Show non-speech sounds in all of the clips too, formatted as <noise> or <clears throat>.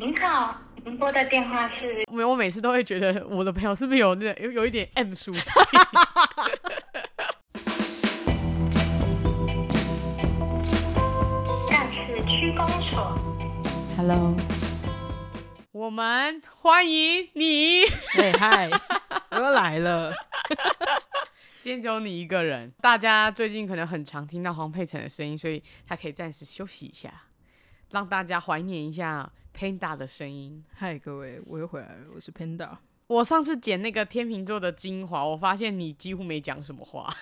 您好，您拨的电话是……没有，我每次都会觉得我的朋友是不是有那有有一点 M 属性？干事区公所，Hello，我们欢迎你。嘿嗨，我又来了。<laughs> 今天只有你一个人。大家最近可能很常听到黄佩岑的声音，所以他可以暂时休息一下，让大家怀念一下。Panda 的声音，嗨，各位，我又回来了，我是 Panda。我上次剪那个天秤座的精华，我发现你几乎没讲什么话，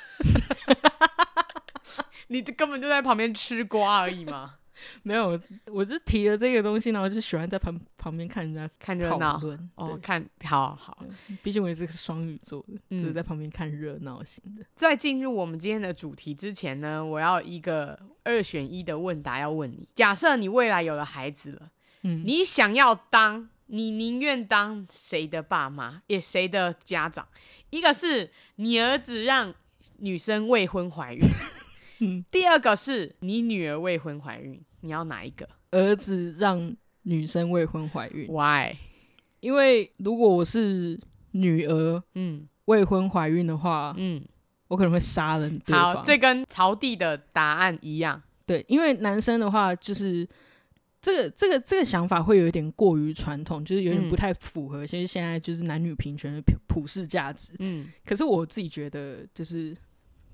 <laughs> 你根本就在旁边吃瓜而已嘛。<laughs> 没有，我就提了这个东西，然后就喜欢在旁旁边看人家看热闹。哦，看好好，毕竟我也是个双鱼座的，嗯、就是在旁边看热闹型的。在进入我们今天的主题之前呢，我要一个二选一的问答要问你：假设你未来有了孩子了。你想要当，你宁愿当谁的爸妈，也谁的家长？一个是你儿子让女生未婚怀孕，<laughs> 嗯，第二个是你女儿未婚怀孕，你要哪一个？儿子让女生未婚怀孕？Why？因为如果我是女儿，嗯，未婚怀孕的话，嗯，我可能会杀人。好，这跟曹弟的答案一样。对，因为男生的话就是。这个这个这个想法会有一点过于传统，就是有点不太符合现现在就是男女平权的普世价值。嗯，可是我自己觉得就是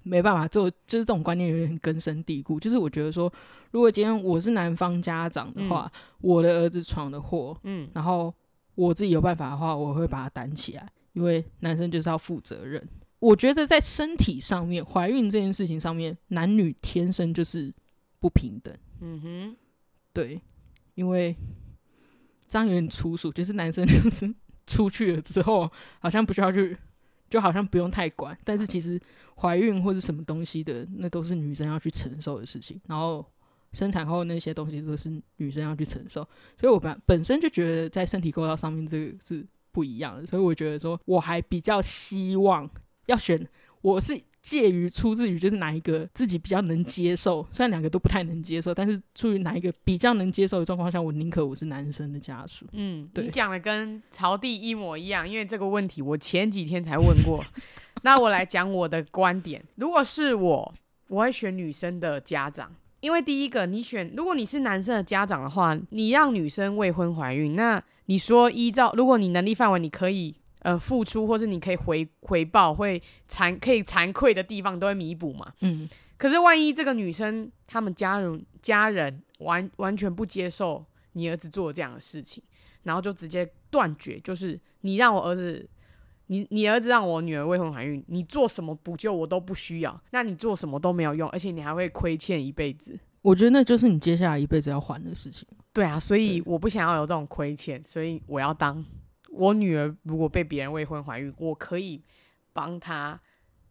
没办法做，就是这种观念有点根深蒂固。就是我觉得说，如果今天我是男方家长的话，嗯、我的儿子闯的祸，嗯，然后我自己有办法的话，我会把他担起来，因为男生就是要负责任。我觉得在身体上面，怀孕这件事情上面，男女天生就是不平等。嗯哼，对。因为这样有点粗俗，就是男生 <laughs> 就是出去了之后，好像不需要去，就好像不用太管。但是其实怀孕或者什么东西的，那都是女生要去承受的事情。然后生产后那些东西都是女生要去承受。所以我本本身就觉得在身体构造上面这个是不一样的。所以我觉得说，我还比较希望要选，我是。介于出自于就是哪一个自己比较能接受，虽然两个都不太能接受，但是出于哪一个比较能接受的状况下，我宁可我是男生的家属。嗯，对，你讲的跟曹弟一模一样，因为这个问题我前几天才问过。<laughs> 那我来讲我的观点，如果是我，我会选女生的家长，因为第一个，你选如果你是男生的家长的话，你让女生未婚怀孕，那你说依照如果你能力范围，你可以。呃，付出或是你可以回回报，会惭可以惭愧的地方都会弥补嘛。嗯。可是万一这个女生他们家人家人完完全不接受你儿子做这样的事情，然后就直接断绝，就是你让我儿子，你你儿子让我女儿未婚怀孕，你做什么补救我都不需要，那你做什么都没有用，而且你还会亏欠一辈子。我觉得那就是你接下来一辈子要还的事情。对啊，所以我不想要有这种亏欠，所以我要当。我女儿如果被别人未婚怀孕，我可以帮她，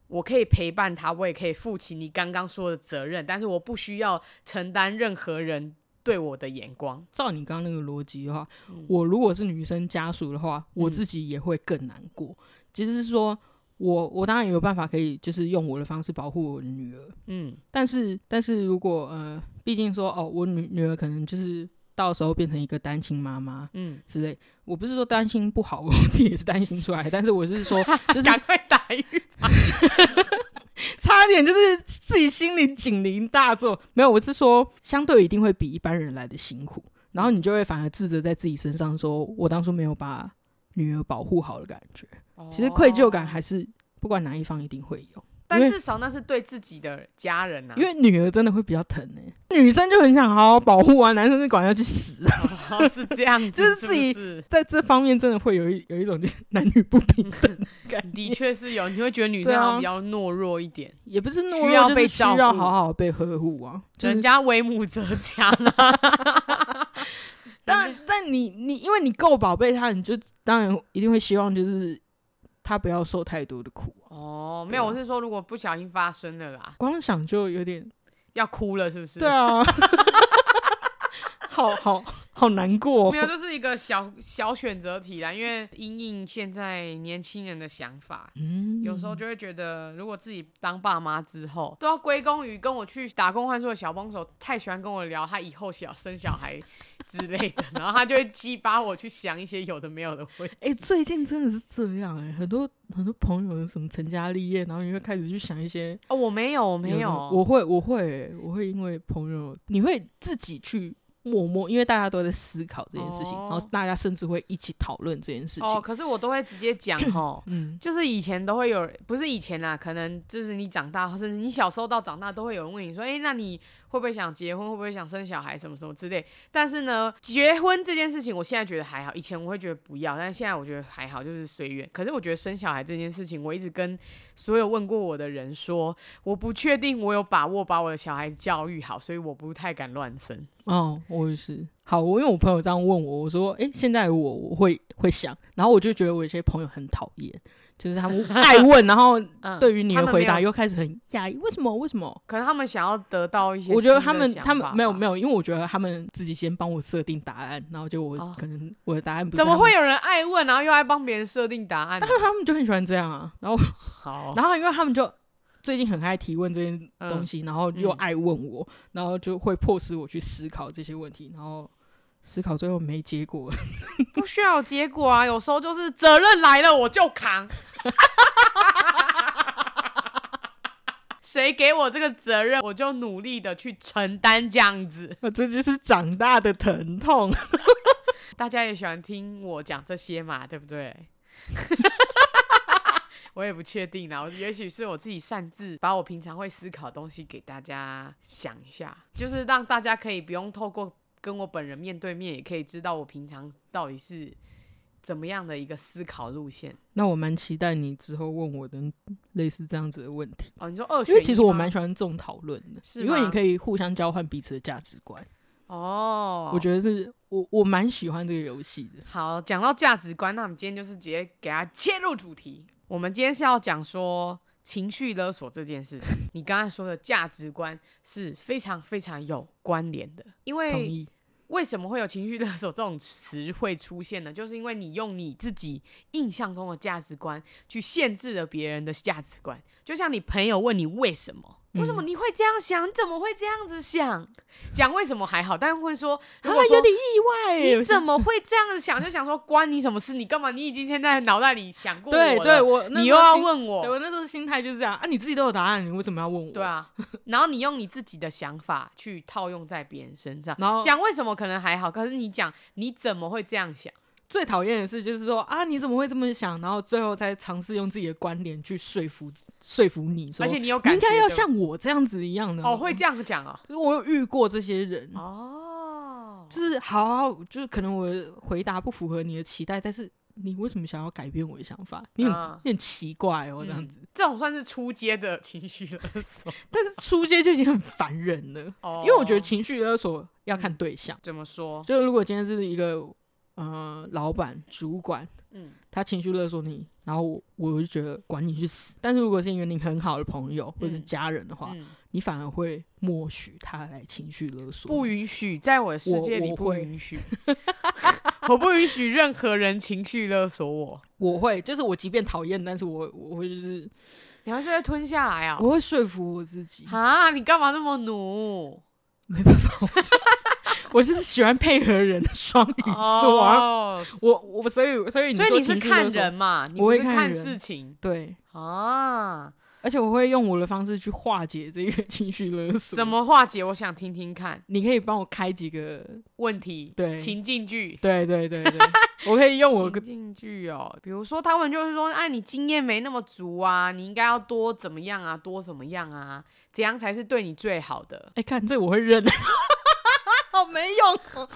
我可以陪伴她，我也可以负起你刚刚说的责任，但是我不需要承担任何人对我的眼光。照你刚刚那个逻辑的话，嗯，我如果是女生家属的话，我自己也会更难过。嗯，其实是说我我当然也有办法可以就是用我的方式保护我的女儿，嗯，但是但是如果呃，毕竟说哦，我女女儿可能就是。到时候变成一个单亲妈妈，嗯，之类。我不是说担心不好，<laughs> 我自己也是担心出来，但是我是说，<laughs> 就是赶快打预防，<laughs> 差点就是自己心里警铃大作。没有，我是说，相对一定会比一般人来的辛苦，然后你就会反而自责在自己身上，说我当初没有把女儿保护好的感觉。其实愧疚感还是不管哪一方一定会有。但至少那是对自己的家人呐、啊，因为女儿真的会比较疼呢、欸。女生就很想好好保护啊，男生就管要去死。哦、<laughs> 是这样子，就是自己在这方面真的会有一有一种就是 <laughs> 男女不平等感。的确是有，你会觉得女生比较懦弱一点，啊、也不是懦弱，需要被照顾，需要好好被呵护啊。人家为母则强啊。<laughs> 但但你你因为你够宝贝他，你就当然一定会希望就是。他不要受太多的苦哦，没有，我是说如果不小心发生了啦，光想就有点要哭了，是不是？对啊，<laughs> 好好好难过。没有，这是一个小小选择题啦，因为因应现在年轻人的想法，嗯，有时候就会觉得，如果自己当爸妈之后，都要归功于跟我去打工换宿的小帮手，太喜欢跟我聊他以后想生小孩之类的，<laughs> 然后他就会激发我去想一些有的没有的问题。哎、欸，最近真的是这样哎、欸，很多很多朋友什么成家立业，然后你会开始去想一些哦，我没有，我没有，我会，我会、欸，我会因为朋友，你会自己去。默默，因为大家都在思考这件事情，哦、然后大家甚至会一起讨论这件事情。哦，可是我都会直接讲 <clears throat> 哦，嗯，就是以前都会有，不是以前啦，可能就是你长大，甚至你小时候到长大，都会有人问你说，哎、欸，那你会不会想结婚？会不会想生小孩？什么什么之类。但是呢，结婚这件事情，我现在觉得还好。以前我会觉得不要，但是现在我觉得还好，就是随缘。可是我觉得生小孩这件事情，我一直跟所有问过我的人说，我不确定我有把握把我的小孩子教育好，所以我不太敢乱生。哦，我也是。好，我因为我朋友这样问我，我说，哎、现在我我会会想，然后我就觉得我有些朋友很讨厌，就是他们爱问，然后 <laughs> 对于你的回答又开始很压抑，为什么？为什么？可能他们想要得到一些，我觉得他们他们没有没有，因为我觉得他们自己先帮我设定答案，然后就我、哦、可能我的答案不是怎么会有人爱问，然后又爱帮别人设定答案？但是他们就很喜欢这样啊，然后好，<laughs> 然后因为他们就。最近很爱提问这件东西，嗯、然后又爱问我，嗯、然后就会迫使我去思考这些问题，然后思考最后没结果，<laughs> 不需要有结果啊，有时候就是责任来了我就扛，谁给我这个责任，我就努力的去承担，这样子，<laughs> 这就是长大的疼痛。<laughs> 大家也喜欢听我讲这些嘛，对不对？我也不确定啦，我也许是我自己擅自把我平常会思考的东西给大家想一下，就是让大家可以不用透过跟我本人面对面，也可以知道我平常到底是怎么样的一个思考路线。那我蛮期待你之后问我的类似这样子的问题哦。你说二选一，因为其实我蛮喜欢这种讨论的，是？因为你可以互相交换彼此的价值观。哦，我觉得是我我蛮喜欢这个游戏的。好，讲到价值观，那我们今天就是直接给他切入主题。我们今天是要讲说情绪勒索这件事情。你刚才说的价值观是非常非常有关联的，因为为什么会有情绪勒索这种词汇出现呢？就是因为你用你自己印象中的价值观去限制了别人的价值观，就像你朋友问你为什么。为什么你会这样想？你怎么会这样子想？<laughs> 讲为什么还好，但是会说，如果说有点意外，你怎么会这样子想？就想说关你什么事？你干嘛？你已经现在脑袋里想过我了，对对，我你又要问我，对我那时候心态就是这样啊，你自己都有答案，你为什么要问我？对啊，然后你用你自己的想法去套用在别人身上，然后讲为什么可能还好，可是你讲你怎么会这样想？最讨厌的事，就是说啊，你怎么会这么想？然后最后再尝试用自己的观点去说服说服你，说，而且你有感觉，你应该要像我这样子一样的。哦，会这样讲啊？就是我有遇过这些人哦，就是好，好，就是可能我回答不符合你的期待，但是你为什么想要改变我的想法？你很、啊、你很奇怪哦，这样子、嗯，这种算是出街的情绪勒索，但是出街就已经很烦人了。哦，因为我觉得情绪勒索要看对象，怎么说？就如果今天是一个。呃，老板、主管，嗯，他情绪勒索你，然后我我就觉得管你去死。但是如果是一个你很好的朋友或者是家人的话，嗯嗯、你反而会默许他来情绪勒索。不允许，在我的世界里不允许，我，<laughs> 我不允许任何人情绪勒索我。<laughs> 我会，就是我即便讨厌，但是我我会就是，你还是会吞下来啊？我会说服我自己啊！你干嘛那么努？没办法。我就是喜欢配合人的双鱼座啊，oh, 我我所以所以你所以你是看人嘛，你不是看事情，对啊，而且我会用我的方式去化解这个 <laughs> 情绪勒索。怎么化解？我想听听看。你可以帮我开几个问题？对，情境剧。对对对对，我可以用我情境剧哦，比如说他们就是说，哎，你经验没那么足啊，你应该要多怎么样啊，多怎么样啊，怎样才是对你最好的？哎，看这我会认。<laughs> 好没用，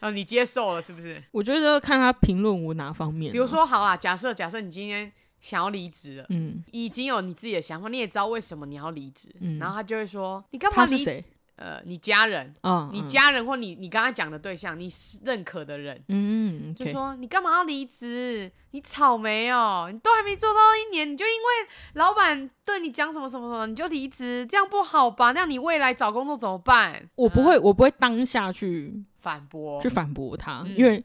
啊！<laughs> 你接受了是不是？我觉得看他评论我哪方面。比如说，好啊，假设假设你今天想要离职了，嗯，已经有你自己的想法，你也知道为什么你要离职，嗯，然后他就会说，你干嘛离职？呃，你家人，嗯，你家人或你你刚才讲的对象，你认可的人，嗯，就说你干嘛要离职？你草莓哦，你都还没做到一年，你就因为老板对你讲什么什么什么，你就离职，这样不好吧？那你未来找工作怎么办？我不会，我不会当下去反驳，去反驳他，因为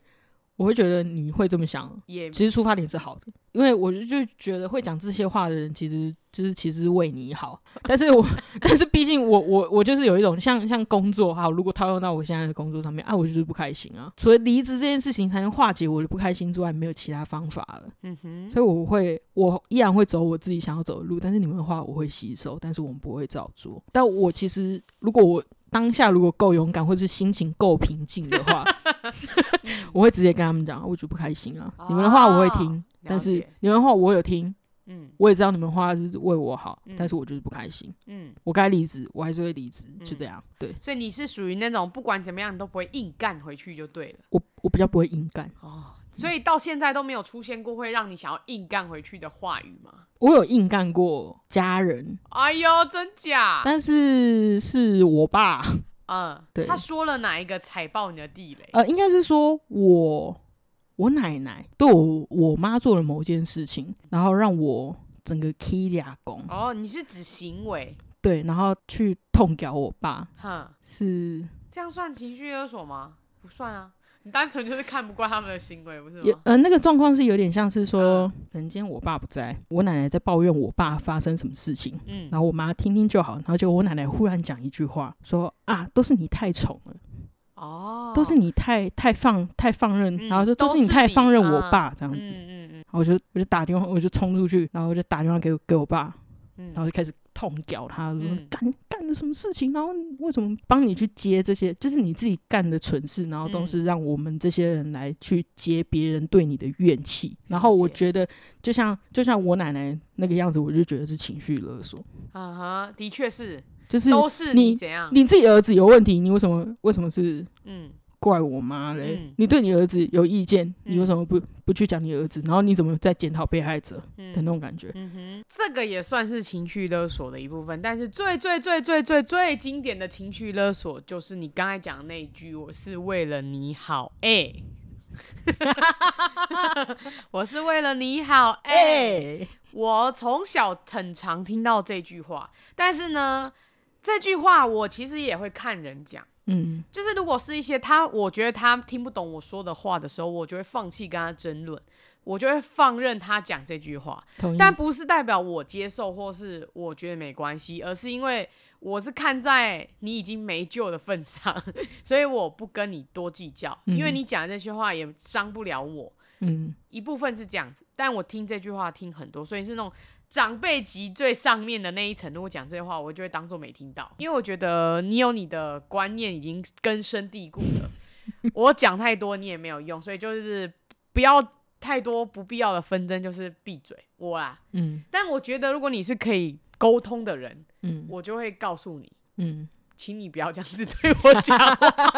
我会觉得你会这么想，也其实出发点是好的，因为我就就觉得会讲这些话的人，其实就是其实是为你好。但是我但是毕竟我我我就是有一种像像工作哈，如果套用到我现在的工作上面，啊，我就是不开心啊。除了离职这件事情才能化解我的不开心之外，没有其他方法了。嗯哼，所以我会我依然会走我自己想要走的路，但是你们的话我会吸收，但是我们不会照做。但我其实如果我。当下如果够勇敢，或者是心情够平静的话，<laughs> 我会直接跟他们讲，我就不开心啊。哦、你们的话我会听，但是你们的话我有听，嗯，我也知道你们话是为我好，嗯、但是我就是不开心，嗯，我该离职，我还是会离职，就这样，对。所以你是属于那种不管怎么样你都不会硬干回去就对了。我我比较不会硬干哦。所以到现在都没有出现过会让你想要硬干回去的话语吗？我有硬干过家人，哎呦，真假？但是是我爸，嗯，对，他说了哪一个踩爆你的地雷？呃，应该是说我我奶奶对我我妈做了某件事情，然后让我整个 K 俩公。哦，你是指行为？对，然后去痛屌我爸，哈，是这样算情绪勒索吗？不算啊。你单纯就是看不惯他们的行为，不是吗？呃，那个状况是有点像是说，嗯、可能今天我爸不在，我奶奶在抱怨我爸发生什么事情，嗯，然后我妈听听就好，然后就我奶奶忽然讲一句话，说啊，都是你太宠了，哦，都是你太太放太放任，嗯、然后就都是你太放任我爸这样子，嗯嗯嗯，然后我就我就打电话，我就冲出去，然后我就打电话给给我爸，嗯，然后就开始。痛屌他，说干干了什么事情？然后为什么帮你去接这些？就是你自己干的蠢事，然后都是让我们这些人来去接别人对你的怨气。嗯、然后我觉得，就像就像我奶奶那个样子，我就觉得是情绪勒索。啊哈，的确是，就是都是你怎样？你自己儿子有问题，你为什么为什么是嗯？怪我妈嘞！嗯、你对你儿子有意见，嗯、你为什么不不去讲你儿子？然后你怎么在检讨被害者的那种感觉？嗯哼，这个也算是情绪勒索的一部分。但是最最最最最最经典的情绪勒索，就是你刚才讲的那一句：“我是为了你好。”哎，<laughs> 我是为了你好。哎、欸，我从小很常听到这句话，但是呢，这句话我其实也会看人讲。嗯，就是如果是一些他，我觉得他听不懂我说的话的时候，我就会放弃跟他争论，我就会放任他讲这句话。但不是代表我接受或是我觉得没关系，而是因为我是看在你已经没救的份上，<laughs> 所以我不跟你多计较，嗯、因为你讲的这些话也伤不了我。嗯，一部分是这样子，但我听这句话听很多，所以是那种。长辈级最上面的那一层，如果讲这些话，我就会当做没听到，因为我觉得你有你的观念已经根深蒂固了，<laughs> 我讲太多你也没有用，所以就是不要太多不必要的纷争，就是闭嘴，我啦，嗯，但我觉得如果你是可以沟通的人，嗯，我就会告诉你，嗯。请你不要这样子对我讲，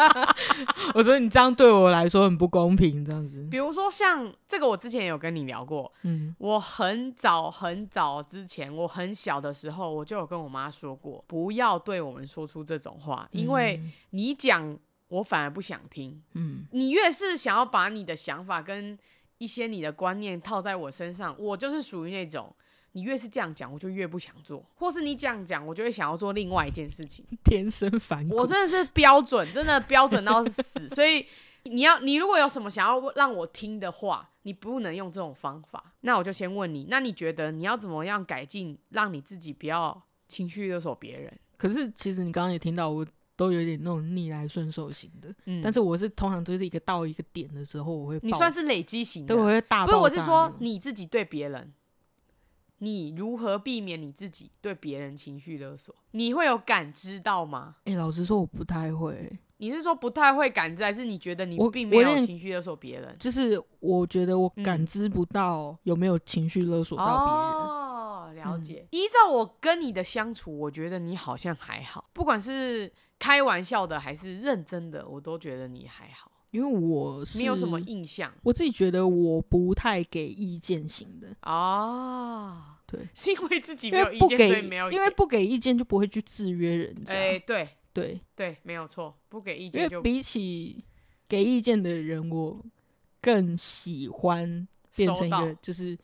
<laughs> 我觉得你这样对我来说很不公平。这样子，比如说像这个，我之前有跟你聊过。嗯，我很早很早之前，我很小的时候，我就有跟我妈说过，不要对我们说出这种话，因为你讲，我反而不想听。嗯，你越是想要把你的想法跟一些你的观念套在我身上，我就是属于那种。你越是这样讲，我就越不想做；或是你这样讲，我就会想要做另外一件事情。<laughs> 天生反骨，我真的是标准，真的标准到死。所以你要，你如果有什么想要让我听的话，你不能用这种方法。那我就先问你，那你觉得你要怎么样改进，让你自己不要情绪勒索别人？可是其实你刚刚也听到，我都有点那种逆来顺受型的。嗯，但是我是通常都是一个到一个点的时候，我会，你算是累积型的，对，我会大。不是，我是说你自己对别人。你如何避免你自己对别人情绪勒索？你会有感知到吗？哎、欸，老实说，我不太会。你是说不太会感知，还是你觉得你并没有情绪勒索别人？就是我觉得我感知不到有没有情绪勒索到别人。哦，了解。嗯、依照我跟你的相处，我觉得你好像还好，不管是开玩笑的还是认真的，我都觉得你还好。因为我是没有什么印象，我自己觉得我不太给意见型的啊。对，是因为自己没有意见，不给所以没有。因为不给意见就不会去制约人家。哎，对对对，没有错，不给意见就比起给意见的人，我更喜欢变成一个就是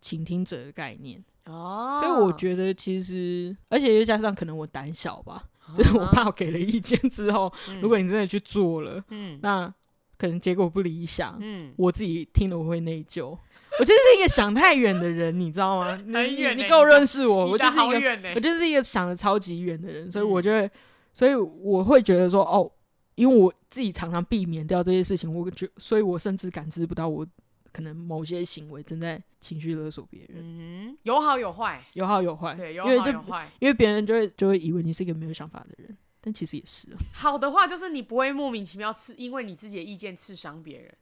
倾听者的概念哦。所以我觉得其实，而且又加上可能我胆小吧，<laughs> 就是我怕我给了意见之后，如果你真的去做了，嗯，那。可能结果不理想，嗯，我自己听了我会内疚。我就是一个想太远的人，你知道吗？<laughs> 很远，你够认识我，我就是一个，我就是一个想的超级远的人，所以我觉得，所以我会觉得说，哦，因为我自己常常避免掉这些事情，我觉，所以我甚至感知不到我可能某些行为正在情绪勒索别人。嗯，有好有坏，有好有坏，对，有好有坏，因为别人就会就会以为你是一个没有想法的人，但其实也是。<laughs> 好的话就是你不会莫名其妙刺，因为你自己的意见刺伤别人，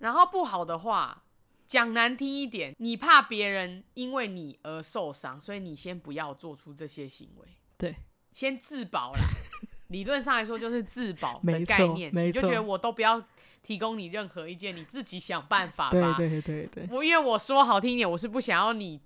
然后不好的话。讲难听一点，你怕别人因为你而受伤，所以你先不要做出这些行为。对，先自保啦。理论上来说，就是自保的概念。你就觉得我都不要提供你任何意见，你自己想办法吧。对对对对。我因为我说好听一点，我是不想要你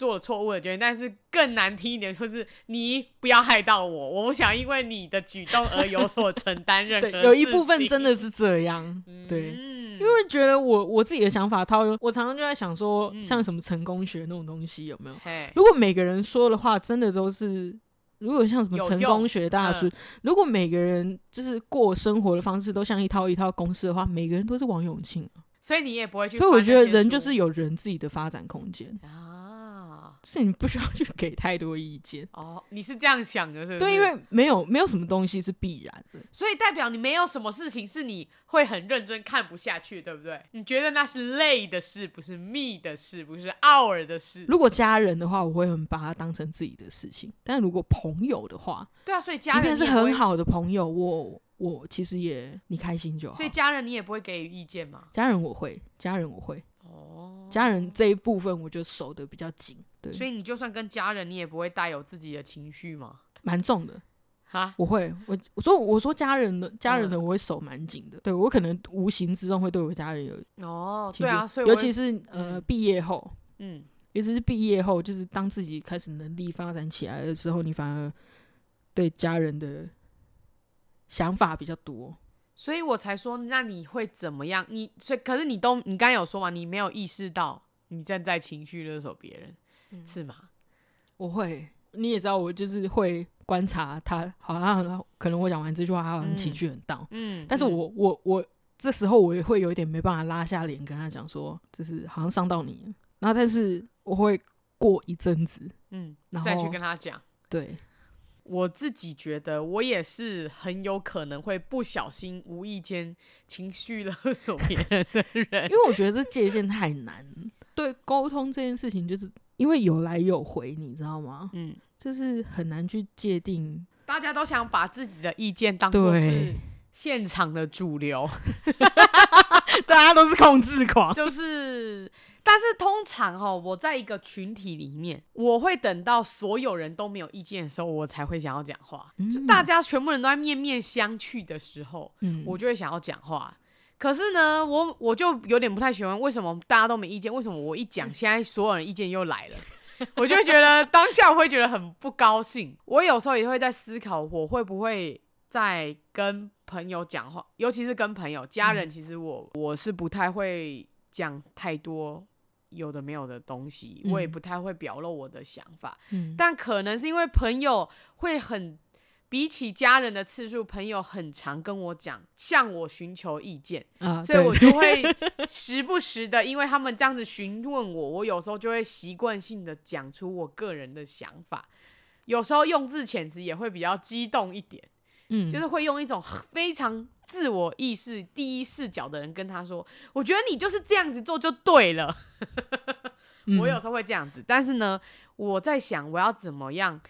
做了错误的决定，但是更难听一点，就是你不要害到我。我不想因为你的举动而有所承担任何。<laughs> 有一部分真的是这样。对。嗯因为觉得我我自己的想法套用，我常常就在想说，像什么成功学那种东西有没有？嗯、如果每个人说的话真的都是，如果像什么成功学大师，如果每个人就是过生活的方式都像一套一套公式的话，每个人都是王永庆，所以你也不会去。所以我觉得人就是有人自己的发展空间啊。是你不需要去给太多意见 <laughs> 哦，你是这样想的，是不是？对，因为没有没有什么东西是必然的，所以代表你没有什么事情是你会很认真看不下去，对不对？你觉得那是累的事，不是密的事，不是 our 的事。如果家人的话，我会很把它当成自己的事情；但如果朋友的话，对啊，所以家人即便是很好的朋友，我我其实也你开心就好。所以家人你也不会给予意见吗？家人我会，家人我会。哦，家人这一部分我就守得比较紧。对，所以你就算跟家人，你也不会带有自己的情绪吗？蛮重的，哈，我会，我我说我说家人的家人的，我会守蛮紧的。嗯、对我可能无形之中会对我家人有哦，对啊，所以尤其是呃毕业后，嗯，尤其是毕业后，就是当自己开始能力发展起来的时候，你反而对家人的想法比较多，所以我才说，那你会怎么样？你所以可是你都你刚刚有说嘛，你没有意识到你正在情绪勒索别人。是吗？我会，你也知道，我就是会观察他，好像可能我讲完这句话，他好像情绪很荡。嗯，但是我我我这时候我也会有一点没办法拉下脸跟他讲说，就是好像伤到你。然后，但是我会过一阵子，嗯，然后再去跟他讲。对，我自己觉得我也是很有可能会不小心、无意间情绪勒索别人的人，<laughs> 因为我觉得这界限太难。对，沟通这件事情就是。因为有来有回，你知道吗？嗯，就是很难去界定。大家都想把自己的意见当做是现场的主流，<laughs> 大家都是控制狂。就是，但是通常哈，我在一个群体里面，我会等到所有人都没有意见的时候，我才会想要讲话。嗯，就大家全部人都在面面相觑的时候，嗯，我就会想要讲话。可是呢，我我就有点不太喜欢，为什么大家都没意见？为什么我一讲，现在所有人意见又来了？<laughs> 我就觉得当下我会觉得很不高兴。我有时候也会在思考，我会不会在跟朋友讲话，尤其是跟朋友、家人。其实我我是不太会讲太多有的没有的东西，我也不太会表露我的想法。嗯，但可能是因为朋友会很。比起家人的次数，朋友很常跟我讲，向我寻求意见，啊、所以我就会时不时的，因为他们这样子询问我，我有时候就会习惯性的讲出我个人的想法，有时候用字遣词也会比较激动一点，嗯，就是会用一种非常自我意识、第一视角的人跟他说，我觉得你就是这样子做就对了，<laughs> 我有时候会这样子，但是呢，我在想我要怎么样。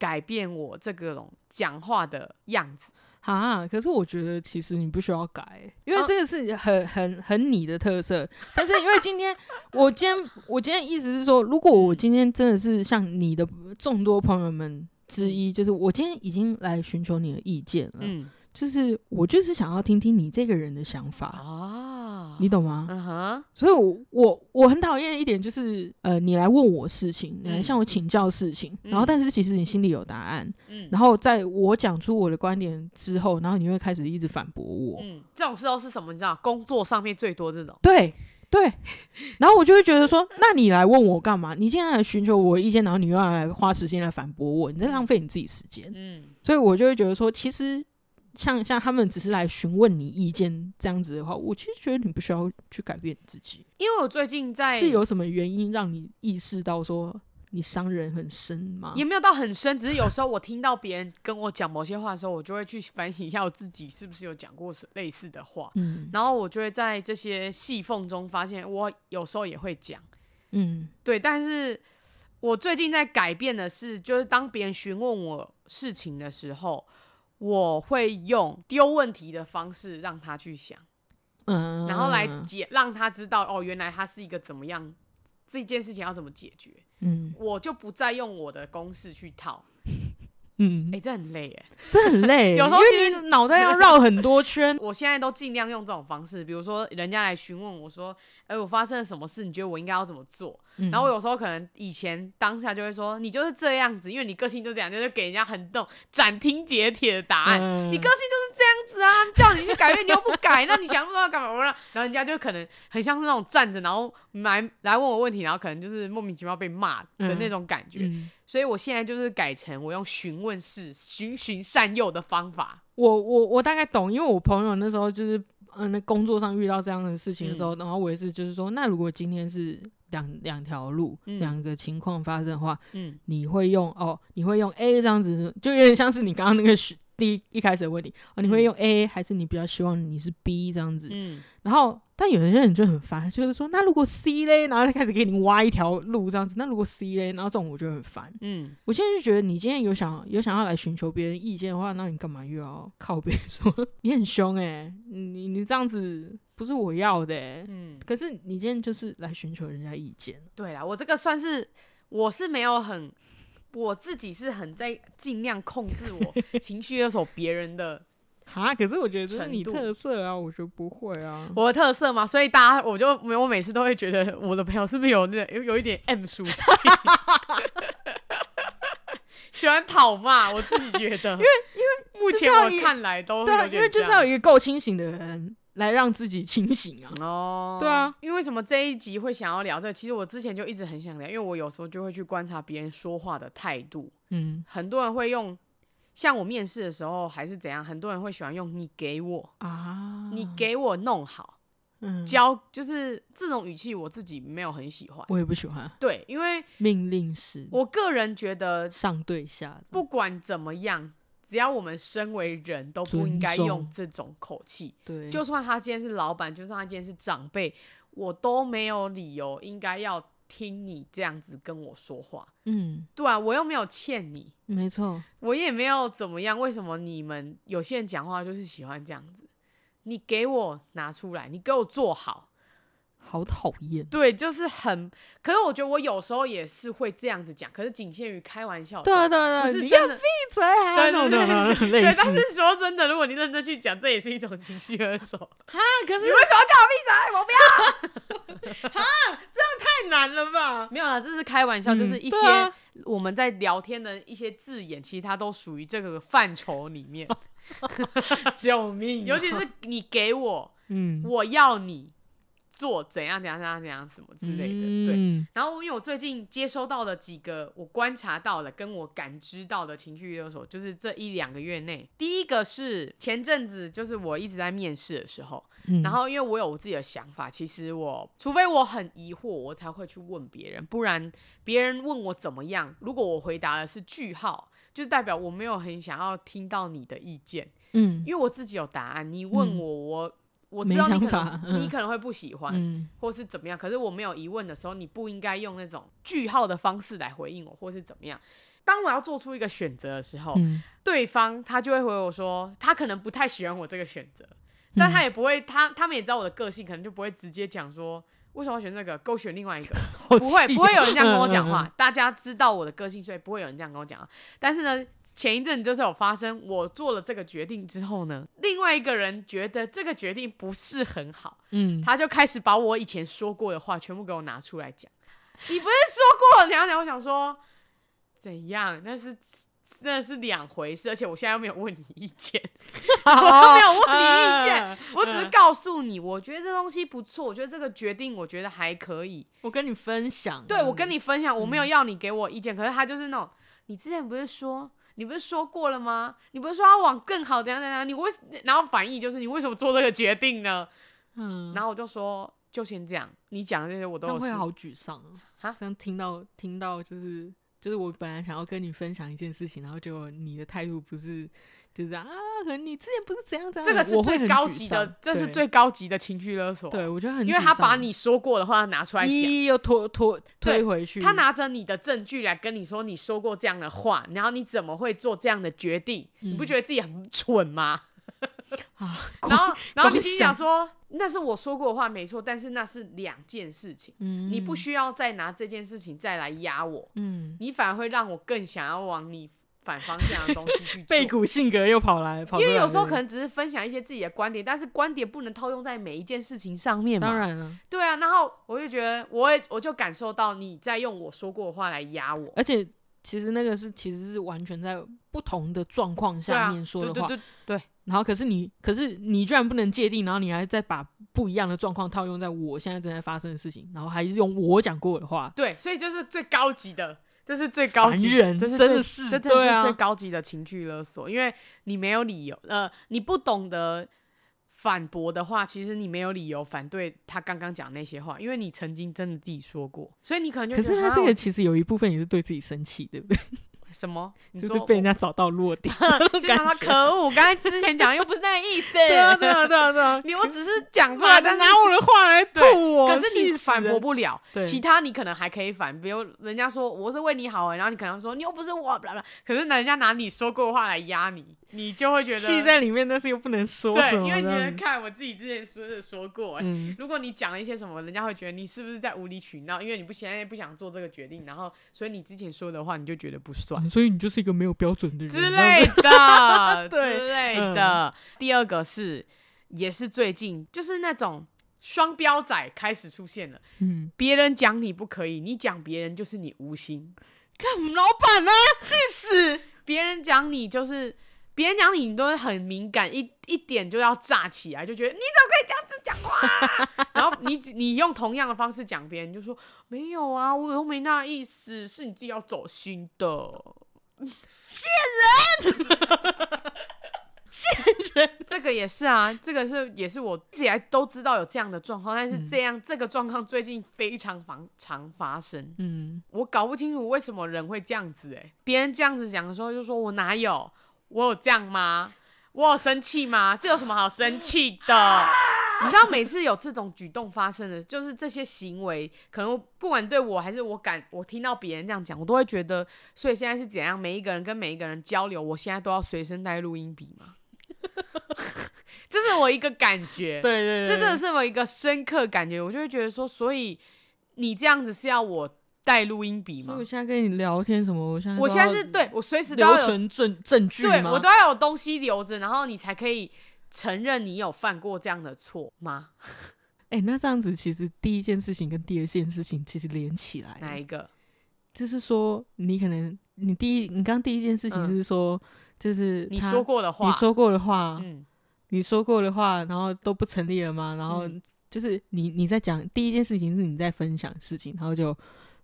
改变我这个种讲话的样子啊！可是我觉得其实你不需要改，因为这个是很很很你的特色。但是因为今天我今天我今天意思是说，如果我今天真的是像你的众多朋友们之一，就是我今天已经来寻求你的意见了。嗯。就是我就是想要听听你这个人的想法啊，你懂吗？嗯哼，所以我，我我我很讨厌一点就是，呃，你来问我事情，你来向我请教事情，嗯、然后但是其实你心里有答案，嗯，然后在我讲出我的观点之后，然后你会开始一直反驳我，嗯，这种时候是什么？你知道，工作上面最多这种，对对，然后我就会觉得说，那你来问我干嘛？你现在来寻求我的意见，然后你又要来花时间来反驳我，你在浪费你自己时间，嗯，所以我就会觉得说，其实。像像他们只是来询问你意见这样子的话，我其实觉得你不需要去改变自己。因为我最近在是有什么原因让你意识到说你伤人很深吗？也没有到很深，只是有时候我听到别人跟我讲某些话的时候，我就会去反省一下我自己是不是有讲过类似的话。嗯，然后我就会在这些细缝中发现，我有时候也会讲。嗯，对，但是。我最近在改变的是，就是当别人询问我事情的时候，我会用丢问题的方式让他去想，嗯，然后来解，让他知道哦，原来他是一个怎么样，这件事情要怎么解决，嗯，我就不再用我的公式去套。嗯，哎、欸，这很累哎，<laughs> 这很累。<laughs> 有时候因为你脑袋要绕很多圈。<laughs> 我现在都尽量用这种方式，比如说人家来询问我说：“哎、欸，我发生了什么事？你觉得我应该要怎么做？”嗯、然后我有时候可能以前当下就会说：“你就是这样子，因为你个性就这样，就是给人家很那种斩钉截铁的答案。嗯、你个性就是这样子啊，叫你去改变你又不改，那你想不到干嘛？”然后人家就可能很像是那种站着，然后来来问我问题，然后可能就是莫名其妙被骂的那种感觉。所以我现在就是改成我用询问式、循循善诱的方法。我我我大概懂，因为我朋友那时候就是嗯，那工作上遇到这样的事情的时候，嗯、然后我也是就是说，那如果今天是两两条路，两、嗯、个情况发生的话，嗯，你会用哦，你会用 A 这样子，就有点像是你刚刚那个第一一开始的问题哦，你会用 A、嗯、还是你比较希望你是 B 这样子？嗯，然后。但有些人就很烦，就是说，那如果 C 嘞，然后他开始给你挖一条路这样子，那如果 C 嘞，然后这种我就很烦。嗯，我现在就觉得，你今天有想有想要来寻求别人意见的话，那你干嘛又要靠别人说 <laughs> 你很凶诶、欸，你你这样子不是我要的、欸。嗯，可是你今天就是来寻求人家意见。对啦，我这个算是我是没有很，我自己是很在尽量控制我情绪勒索别人的。<laughs> 啊！可是我觉得这是你特色啊，我觉得不会啊。我的特色嘛，所以大家我就没，我每次都会觉得我的朋友是不是有那有有一点 M 属性，<laughs> 喜欢讨骂。我自己觉得，因为因为目前我看来都对，因为就是要有一个够清醒的人来让自己清醒啊。哦，对啊。因为为什么这一集会想要聊这个？其实我之前就一直很想聊，因为我有时候就会去观察别人说话的态度。嗯，很多人会用。像我面试的时候还是怎样，很多人会喜欢用你给我啊，你给我弄好，嗯，教就是这种语气，我自己没有很喜欢，我也不喜欢。对，因为命令式，我个人觉得上对下，不管怎么样，只要我们身为人都不应该用这种口气。对，就算他今天是老板，就算他今天是长辈，我都没有理由应该要。听你这样子跟我说话，嗯，对啊，我又没有欠你，没错，我也没有怎么样，为什么你们有些人讲话就是喜欢这样子？你给我拿出来，你给我做好。好讨厌，对，就是很。可是我觉得我有时候也是会这样子讲，可是仅限于开玩笑。对对对，不是真的。闭嘴啊！对对对，对。但是说真的，如果你认真去讲，这也是一种情绪勒索。<laughs> 啊，可是你为什么要叫我闭嘴？我不要。<laughs> 啊，这样太难了吧？<laughs> 没有啦，这是开玩笑，就是一些我们在聊天的一些字眼，其实它都属于这个范畴里面。救命！尤其是你给我，嗯，我要你。做怎样怎样怎样怎样什么之类的，嗯、对。然后因为我最近接收到的几个，我观察到的，跟我感知到的情绪勒索，就是这一两个月内，第一个是前阵子，就是我一直在面试的时候，嗯、然后因为我有我自己的想法，其实我除非我很疑惑，我才会去问别人，不然别人问我怎么样，如果我回答的是句号，就代表我没有很想要听到你的意见，嗯，因为我自己有答案，你问我、嗯、我。我知道你可能、嗯、你可能会不喜欢，嗯、或是怎么样。可是我没有疑问的时候，你不应该用那种句号的方式来回应我，或是怎么样。当我要做出一个选择的时候，嗯、对方他就会回我说，他可能不太喜欢我这个选择，但他也不会，他他们也知道我的个性，可能就不会直接讲说。为什么要选这个？勾选另外一个，<laughs> 不会不会有人这样跟我讲话。大家知道我的个性，所以不会有人这样跟我讲。但是呢，前一阵就是有发生，我做了这个决定之后呢，另外一个人觉得这个决定不是很好，嗯，他就开始把我以前说过的话全部给我拿出来讲。你不是说过了？你要讲，我想说怎样？那是。那是两回事，而且我现在又没有问你意见，<laughs> 我都没有问你意见，我只是告诉你，我觉得这东西不错，我觉得这个决定我觉得还可以，我跟你分享，对，我跟你分享，我没有要你给我意见，可是他就是那种，你之前不是说你不是说过了吗？你不是说要往更好怎样怎样？你为然后反应就是你为什么做这个决定呢？嗯，然后我就说就先这样，你讲的这些我都会好沮丧啊！这样听到听到就是就是我本来想要跟你分享一件事情，然后就你的态度不是。就是这样啊，可能你之前不是怎样怎样，这个是最高级的，这是最高级的情绪勒索。对，我觉得很，因为他把你说过的话拿出来讲，又拖拖推回去。他拿着你的证据来跟你说你说过这样的话，然后你怎么会做这样的决定？嗯、你不觉得自己很蠢吗？啊，<laughs> 然后然后你心想说，那是我说过的话没错，但是那是两件事情，嗯，你不需要再拿这件事情再来压我，嗯，你反而会让我更想要往你。反方向的东西去 <laughs> 做，背骨性格又跑来，因为有时候可能只是分享一些自己的观点，但是观点不能套用在每一件事情上面嘛。当然了，对啊，然后我就觉得，我也我就感受到你在用我说过的话来压我，而且其实那个是其实是完全在不同的状况下面说的话，对，对，对，对，对。然后可是你，可是你居然不能界定，然后你还在把不一样的状况套用在我现在正在发生的事情，然后还是用我讲过的话，对，所以就是最高级的。这是最高级，人这是真的是，这真的是最高级的情绪勒索，啊、因为你没有理由，呃，你不懂得反驳的话，其实你没有理由反对他刚刚讲那些话，因为你曾经真的自己说过，所以你可能就可是他这个其实有一部分也是对自己生气，对不对？什么？就是被人家找到落点，<laughs> 就他妈可恶！刚才之前讲又不是那个意思。对啊，对啊，对啊，对啊！<laughs> 你我只是讲出来，但拿我的话来吐我，可是你反驳不了。其他你可能还可以反，比如人家说我是为你好，然后你可能说你又不是我，不可是人家拿你说过的话来压你，你就会觉得气在里面，但是又不能说什么。对，因为你觉得看我自己之前说的说过，如果你讲了一些什么，人家会觉得你是不是在无理取闹？因为你不现在不想做这个决定，然后所以你之前说的话你就觉得不算，所以你就是一个。没有标准的人之类的，<laughs> 对之类的。嗯、第二个是，也是最近，就是那种双标仔开始出现了。嗯，别人讲你不可以，你讲别人就是你无心。看我们老板啊，气死！别人讲你就是，别人讲你，你都会很敏感，一一点就要炸起来，就觉得你怎么可以这样子讲话？<laughs> 然后你你用同样的方式讲别人，就说没有啊，我又没那意思，是你自己要走心的。<laughs> 贱人，<laughs> 骗人，这个也是啊，这个是也是我自己还都知道有这样的状况，但是这样、嗯、这个状况最近非常常常发生。嗯，我搞不清楚为什么人会这样子、欸，哎，别人这样子讲的时候就说我哪有，我有这样吗？我有生气吗？这有什么好生气的？<laughs> 你知道每次有这种举动发生的，就是这些行为，可能不管对我还是我感，我听到别人这样讲，我都会觉得，所以现在是怎样？每一个人跟每一个人交流，我现在都要随身带录音笔吗？<laughs> 这是我一个感觉，对对对，这真的是我一个深刻感觉，我就会觉得说，所以你这样子是要我带录音笔吗？我现在跟你聊天什么？我现在我现在是对我随时都要留存证证据对我都要有东西留着，然后你才可以。承认你有犯过这样的错吗？哎、欸，那这样子其实第一件事情跟第二件事情其实连起来，哪一个？就是说你可能你第一，你刚第一件事情是说，嗯、就是你说过的话，你说过的话，嗯，你说过的话，然后都不成立了吗？然后就是你你在讲第一件事情是你在分享事情，然后就。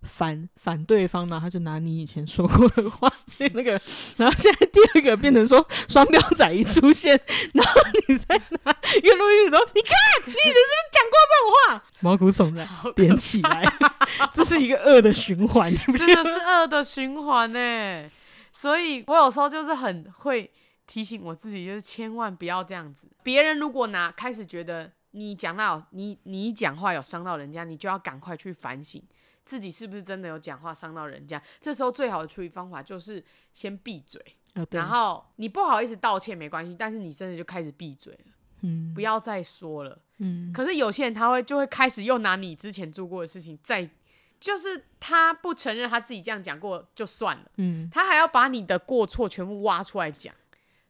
反反对方呢，他就拿你以前说过的话，<laughs> 那个，然后现在第二个变成说双标仔一出现，<laughs> 然后你再拿一个录音说，你看你以前是不是讲过这种话？毛骨悚然，点起来，<laughs> 这是一个恶的循环，真的是恶的循环呢。所以我有时候就是很会提醒我自己，就是千万不要这样子。别人如果拿开始觉得你讲到你你讲话有伤到人家，你就要赶快去反省。自己是不是真的有讲话伤到人家？这时候最好的处理方法就是先闭嘴，哦、然后你不好意思道歉没关系，但是你真的就开始闭嘴了，嗯，不要再说了，嗯。可是有些人他会就会开始又拿你之前做过的事情再，就是他不承认他自己这样讲过就算了，嗯，他还要把你的过错全部挖出来讲。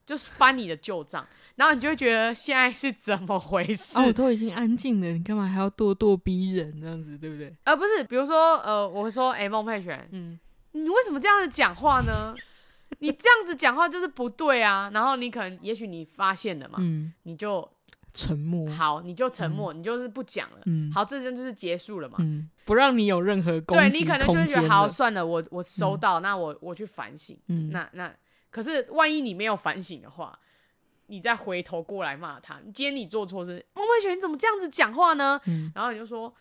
就是翻你的旧账，然后你就会觉得现在是怎么回事？哦，我都已经安静了，你干嘛还要咄咄逼人这样子，对不对？呃，不是，比如说，呃，我说，哎、欸，孟佩璇，嗯，你为什么这样子讲话呢？<laughs> 你这样子讲话就是不对啊。然后你可能，也许你发现了嘛，嗯，你就沉默。好，你就沉默，嗯、你就是不讲了。嗯，好，这就就是结束了嘛。嗯，不让你有任何攻击。对，你可能就会觉得，好，算了，我我收到，嗯、那我我去反省。嗯，那那。可是万一你没有反省的话，你再回头过来骂他，今天你做错事，孟佩璇你怎么这样子讲话呢？嗯、然后你就说，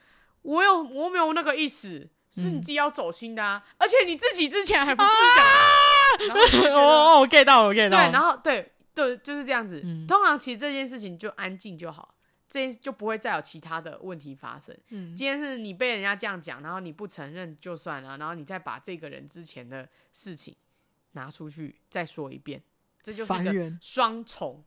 我有我没有那个意思，是你自己要走心的啊，嗯、而且你自己之前还不是讲，哦哦，get 到了，get 到了，对，然后对对，就是这样子。嗯、通常其实这件事情就安静就好，这件事就不会再有其他的问题发生。嗯，今天是你被人家这样讲，然后你不承认就算了，然后你再把这个人之前的事情拿出去再说一遍。这就是一个双重、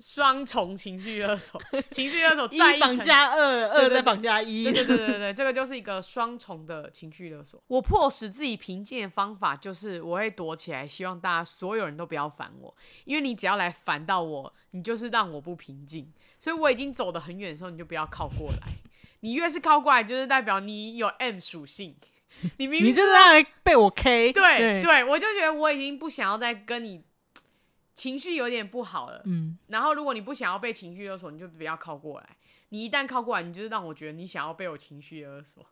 双重情绪勒索，<laughs> 情绪勒索再一绑架二，二再绑架一，对对对对对，这个就是一个双重的情绪勒索。我迫使自己平静的方法就是我会躲起来，希望大家所有人都不要烦我，因为你只要来烦到我，你就是让我不平静。所以我已经走得很远的时候，你就不要靠过来。你越是靠过来，就是代表你有 M 属性。<laughs> 你明明你就是让人被我 K，对对，对，我就觉得我已经不想要再跟你。<tsk> 情绪有点不好了，嗯，然后如果你不想要被情绪勒索，你就不要靠过来。你一旦靠过来，你就是让我觉得你想要被我情绪勒索。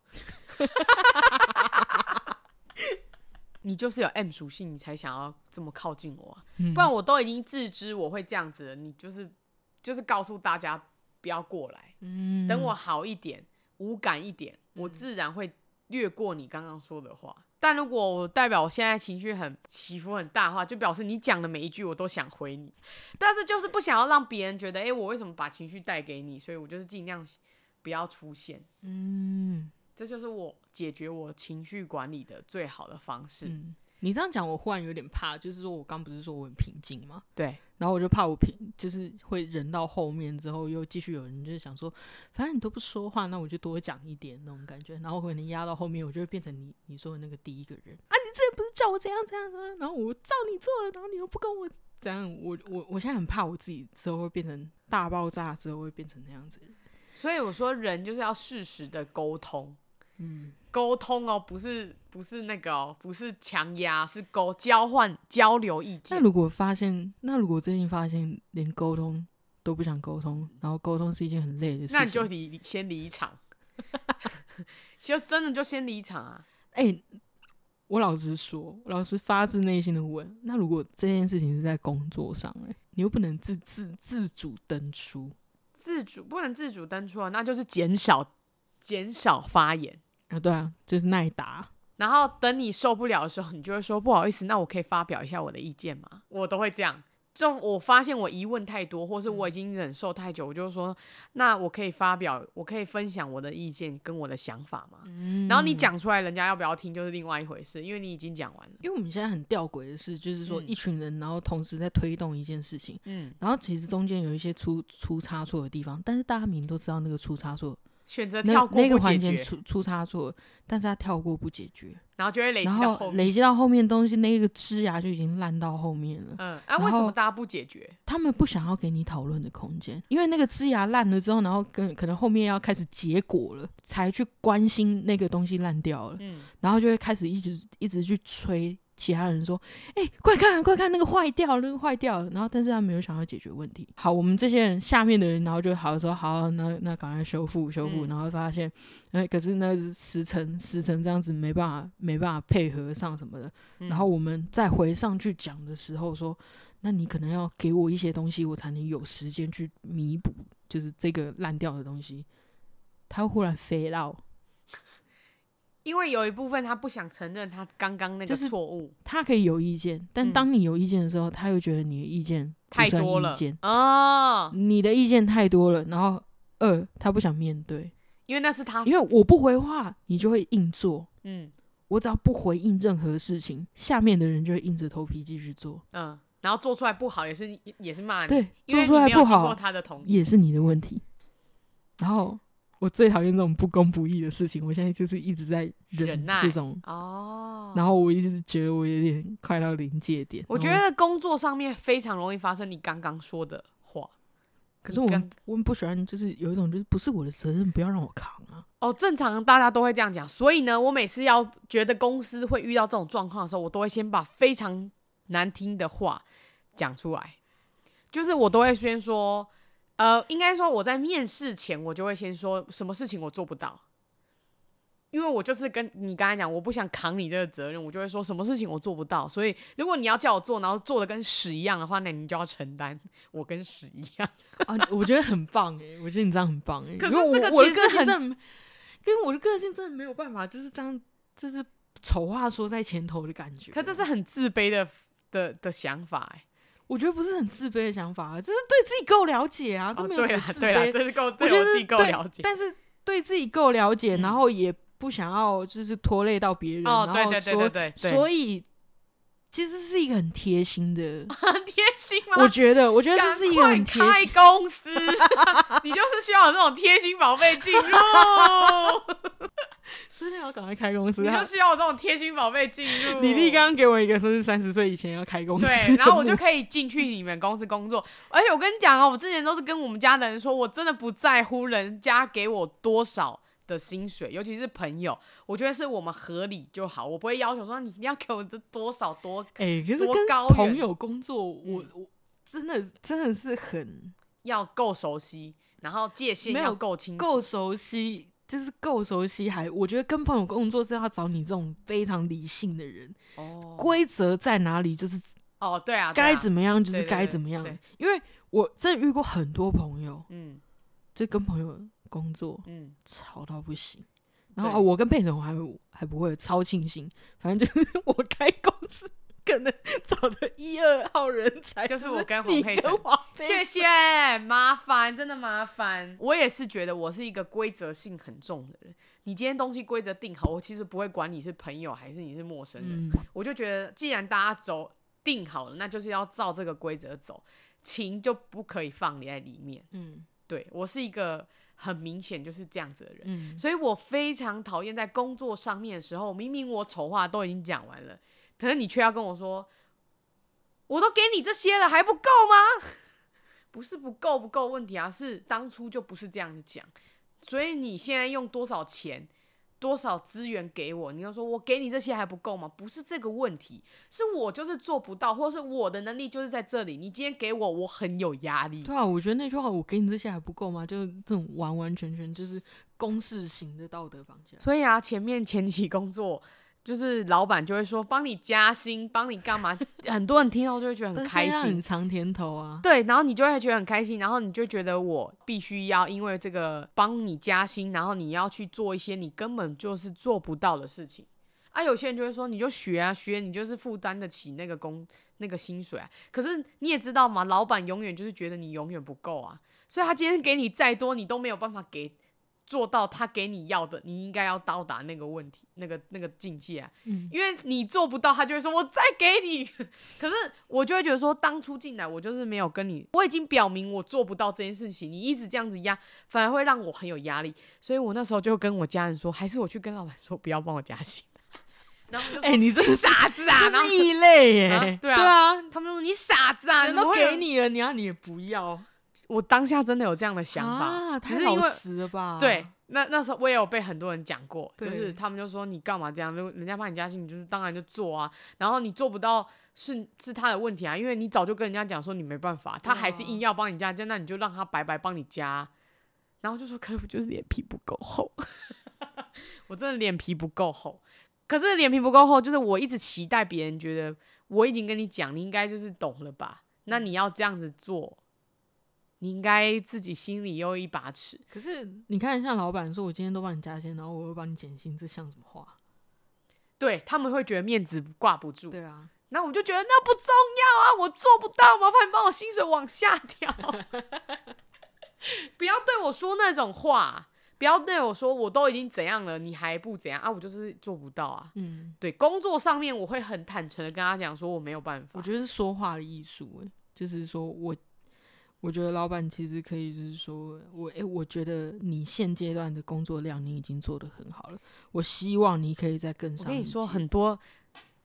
<laughs> 你就是有 M 属性，你才想要这么靠近我啊，嗯，不然我都已经自知我会这样子了。你就是就是告诉大家不要过来，嗯，等我好一点，无感一点，我自然会略过你刚刚说的话。但如果我代表我现在情绪很起伏很大的话，就表示你讲的每一句我都想回你，但是就是不想要让别人觉得，哎、欸，我为什么把情绪带给你？所以我就是尽量不要出现。嗯，这就是我解决我情绪管理的最好的方式。嗯你这样讲，我忽然有点怕，就是说我刚不是说我很平静吗？对，然后我就怕我平，就是会忍到后面之后，又继续有人就是想说，反正你都不说话，那我就多讲一点那种感觉，然后可能压到后面，我就会变成你你说的那个第一个人啊，你之前不是叫我怎样怎样啊，然后我照你做了，然后你又不跟我怎样，我我我现在很怕我自己之后会变成大爆炸之后会变成那样子，所以我说人就是要适时的沟通。嗯，沟通哦，不是不是那个哦，不是强压，是沟交换交流意见。那如果发现，那如果最近发现连沟通都不想沟通，然后沟通是一件很累的事情，那你就离先离场，<laughs> 就真的就先离场啊！哎、欸，我老实说，老实发自内心的问，那如果这件事情是在工作上，哎，你又不能自自自主登出，自主不能自主登出啊，那就是减少减少发言。啊，对啊，就是耐打。然后等你受不了的时候，你就会说不好意思，那我可以发表一下我的意见吗？我都会这样。就我发现我疑问太多，或是我已经忍受太久，我就说，那我可以发表，我可以分享我的意见跟我的想法吗？嗯。然后你讲出来，人家要不要听就是另外一回事，因为你已经讲完了。因为我们现在很吊诡的是，就是说一群人，然后同时在推动一件事情，嗯，然后其实中间有一些出出差错的地方，但是大家明明都知道那个出差错。选择跳过那，那个环节出出差错，但是他跳过不解决，然后就会累积到后面，累积到后面东西，那个枝芽就已经烂到后面了。嗯，啊，为什么大家不解决？他们不想要给你讨论的空间，因为那个枝芽烂了之后，然后跟可能后面要开始结果了，才去关心那个东西烂掉了。嗯，然后就会开始一直一直去催。其他人说：“哎、欸，快看，快看，那个坏掉了，那个坏掉了。”然后，但是他没有想要解决问题。好，我们这些人下面的人，然后就好说：“好，那那赶快修复修复。嗯”然后发现，哎、欸，可是那时辰时辰这样子没办法没办法配合上什么的。嗯、然后我们再回上去讲的时候说：“那你可能要给我一些东西，我才能有时间去弥补，就是这个烂掉的东西。”他忽然飞到。因为有一部分他不想承认他刚刚那个错误，他可以有意见，但当你有意见的时候，嗯、他又觉得你的意见太多了哦，你的意见太多了，然后二他不想面对，因为那是他，因为我不回话，你就会硬做，嗯，我只要不回应任何事情，下面的人就会硬着头皮继续做，嗯，然后做出来不好也是也是骂你，对，做出来不好他的同意也是你的问题，然后。我最讨厌这种不公不义的事情，我现在就是一直在忍这种哦，然后我一直觉得我有点快到临界点。我觉得工作上面非常容易发生你刚刚说的话，可是我们我们不喜欢，就是有一种就是不是我的责任，不要让我扛啊。哦，正常大家都会这样讲，所以呢，我每次要觉得公司会遇到这种状况的时候，我都会先把非常难听的话讲出来，就是我都会先说。呃，应该说我在面试前，我就会先说什么事情我做不到，因为我就是跟你刚才讲，我不想扛你这个责任，我就会说什么事情我做不到。所以如果你要叫我做，然后做的跟屎一样的话，那你就要承担我跟屎一样。<laughs> 啊，我觉得很棒哎，我觉得你这样很棒哎。可是这个我其实很，跟我的个性真的没有办法，就是这样，就是丑话说在前头的感觉。可这是很自卑的的的想法哎，我觉得不是很自卑的想法，这是对自己够了解啊。哦，对啊，对啊，这是够，我觉得自己够了解，但是对自己够了解，然后也。不想要就是拖累到别人，哦，对对对对对，所以其实是一个很贴心的，<laughs> 很贴心吗？我觉得，我觉得这是一个很贴心开公司，<laughs> 你就是需要有这种贴心宝贝进入，真的要赶快开公司，你就需要我这种贴心宝贝进入。李丽刚刚给我一个说是三十岁以前要开公司，对，然后我就可以进去你们公司工作。而且我跟你讲啊，我之前都是跟我们家的人说，我真的不在乎人家给我多少。的薪水，尤其是朋友，我觉得是我们合理就好。我不会要求说你一定要给我这多少多，<laughs> 哎、欸，可是跟朋友工作，我我真的真的是很要够熟悉，然后界限要够清楚，够熟悉就是够熟悉还。还我觉得跟朋友工作是要找你这种非常理性的人。哦，规则在哪里就是哦，对啊，该怎么样就是该怎么样。因为我真的遇过很多朋友，嗯，就跟朋友。工作，嗯，吵到不行。然后、啊、我跟佩总还还不会超庆幸，反正就是 <laughs> 我开公司可能找的一二号人才，就是我跟黄佩总。谢谢，麻烦，真的麻烦。我也是觉得我是一个规则性很重的人。你今天东西规则定好，我其实不会管你是朋友还是你是陌生人。嗯、我就觉得，既然大家走定好了，那就是要照这个规则走，情就不可以放你在里面。嗯，对，我是一个。很明显就是这样子的人，嗯，所以我非常讨厌在工作上面的时候，明明我丑话都已经讲完了，可是你却要跟我说，我都给你这些了还不够吗？<laughs> 不是不够不够问题啊，是当初就不是这样子讲，所以你现在用多少钱？多少资源给我？你要说我给你这些还不够吗？不是这个问题，是我就是做不到，或是我的能力就是在这里。你今天给我，我很有压力。对啊，我觉得那句话“我给你这些还不够吗？”就是这种完完全全就是公式型的道德绑架。所以啊，前面前期工作。就是老板就会说帮你加薪，帮你干嘛？<laughs> 很多人听到就会觉得很开心，尝甜头啊。对，然后你就会觉得很开心，然后你就觉得我必须要因为这个帮你加薪，然后你要去做一些你根本就是做不到的事情。啊，有些人就会说你就学啊学，你就是负担得起那个工那个薪水啊。可是你也知道嘛，老板永远就是觉得你永远不够啊，所以他今天给你再多，你都没有办法给。做到他给你要的，你应该要到达那个问题，那个那个境界啊，嗯，因为你做不到，他就会说我再给你。<laughs> 可是我就会觉得说，当初进来我就是没有跟你，我已经表明我做不到这件事情，你一直这样子压，反而会让我很有压力。所以我那时候就跟我家人说，还是我去跟老板说，不要帮我加薪。<laughs> 然后哎、欸，你这 <laughs> 傻子啊，然后异类耶，啊对啊，对啊，他们说你傻子啊，人都给你了，你要你也不要。我当下真的有这样的想法，啊、太老实了吧？对，那那时候我也有被很多人讲过，就是他们就说你干嘛这样？就人家帮你加薪，你就是当然就做啊。然后你做不到是是他的问题啊，因为你早就跟人家讲说你没办法，他还是硬要帮你加，那你就让他白白帮你加。然后就说可不就是脸皮不够厚，<laughs> 我真的脸皮不够厚。可是脸皮不够厚，就是我一直期待别人觉得我已经跟你讲，你应该就是懂了吧？那你要这样子做。你应该自己心里有一把尺。可是你看，像老板说，我今天都帮你加薪，然后我会帮你减薪，这像什么话？对，他们会觉得面子挂不住。对啊，那我就觉得那不重要啊，我做不到，麻烦你帮我薪水往下调。<laughs> 不要对我说那种话，不要对我说我都已经怎样了，你还不怎样啊？我就是做不到啊。嗯，对，工作上面我会很坦诚的跟他讲说我没有办法。我觉得是说话的艺术，哎，就是说我。我觉得老板其实可以，就是说我，诶，我觉得你现阶段的工作量你已经做得很好了，我希望你可以再更上。我跟你说很多。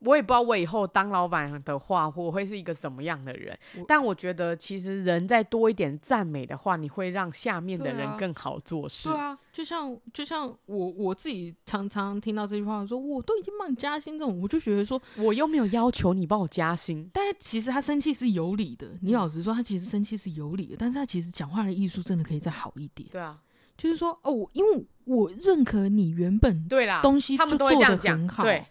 我也不知道我以后当老板的话，我会是一个什么样的人。我但我觉得，其实人再多一点赞美的话，你会让下面的人更好做事。对啊，就像就像我我自己常常听到这句话说，我都已经帮你加薪这种，我就觉得说，我又没有要求你帮我加薪。但其实他生气是有理的，你老实说，他其实生气是有理的，但是他其实讲话的艺术真的可以再好一点。对啊。就是说哦，因为我认可你原本对啦东西，他们都会这样讲，对。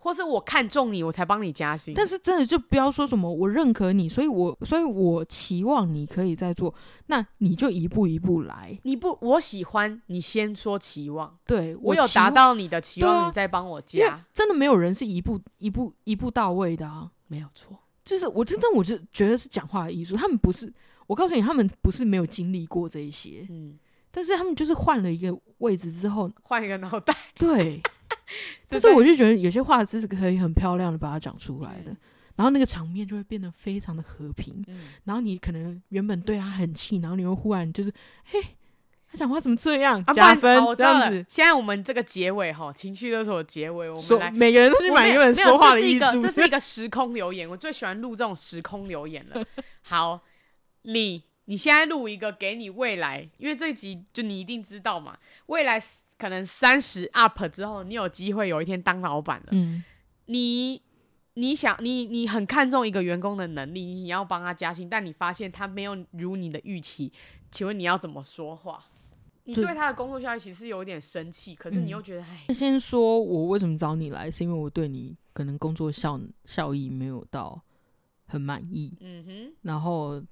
或是我看中你，我才帮你加薪。但是真的就不要说什么我认可你，所以我所以我期望你可以再做，那你就一步一步来。你不我喜欢你先说期望，对我，我有达到你的期望，啊、你再帮我加。真的没有人是一步一步一步到位的啊，没有错。就是我真的我就觉得是讲话的艺术，他们不是我告诉你，他们不是没有经历过这一些，嗯，但是他们就是换了一个位置之后，换一个脑袋，对。<laughs> 但是我就觉得有些话是可以很漂亮的把它讲出来的，然后那个场面就会变得非常的和平。然后你可能原本对他很气，然后你又忽然就是，嘿，他讲话怎么这样？加分这样子。现在我们这个结尾哈，情绪勒索结尾，我们来每个人都去买一本说话的艺术。这是一个时空留言，我最喜欢录这种时空留言了。<laughs> 好，你你现在录一个给你未来，因为这一集就你一定知道嘛，未来。可能三十 up 之后，你有机会有一天当老板了。嗯，你你想你你很看重一个员工的能力，你要帮他加薪，但你发现他没有如你的预期，请问你要怎么说话？你对他的工作效率其实有点生气，可是你又觉得，哎、嗯，先说我为什么找你来，是因为我对你可能工作效效益没有到很满意。嗯哼，然后。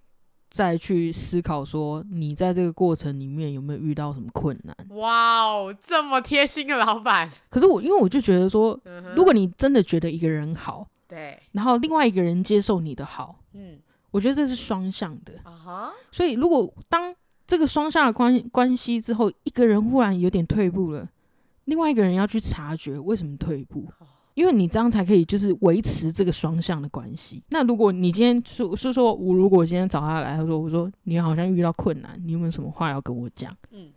再去思考说，你在这个过程里面有没有遇到什么困难？哇哦，这么贴心的老板！可是我，因为我就觉得说，嗯、如果你真的觉得一个人好，对，然后另外一个人接受你的好，嗯，我觉得这是双向的。啊哈，所以如果当这个双向的关关系之后，一个人忽然有点退步了，另外一个人要去察觉为什么退步。因为你这样才可以，就是维持这个双向的关系。那如果你今天说是说，我如果今天找他来，他说我说你好像遇到困难，你有没有什么话要跟我讲？嗯，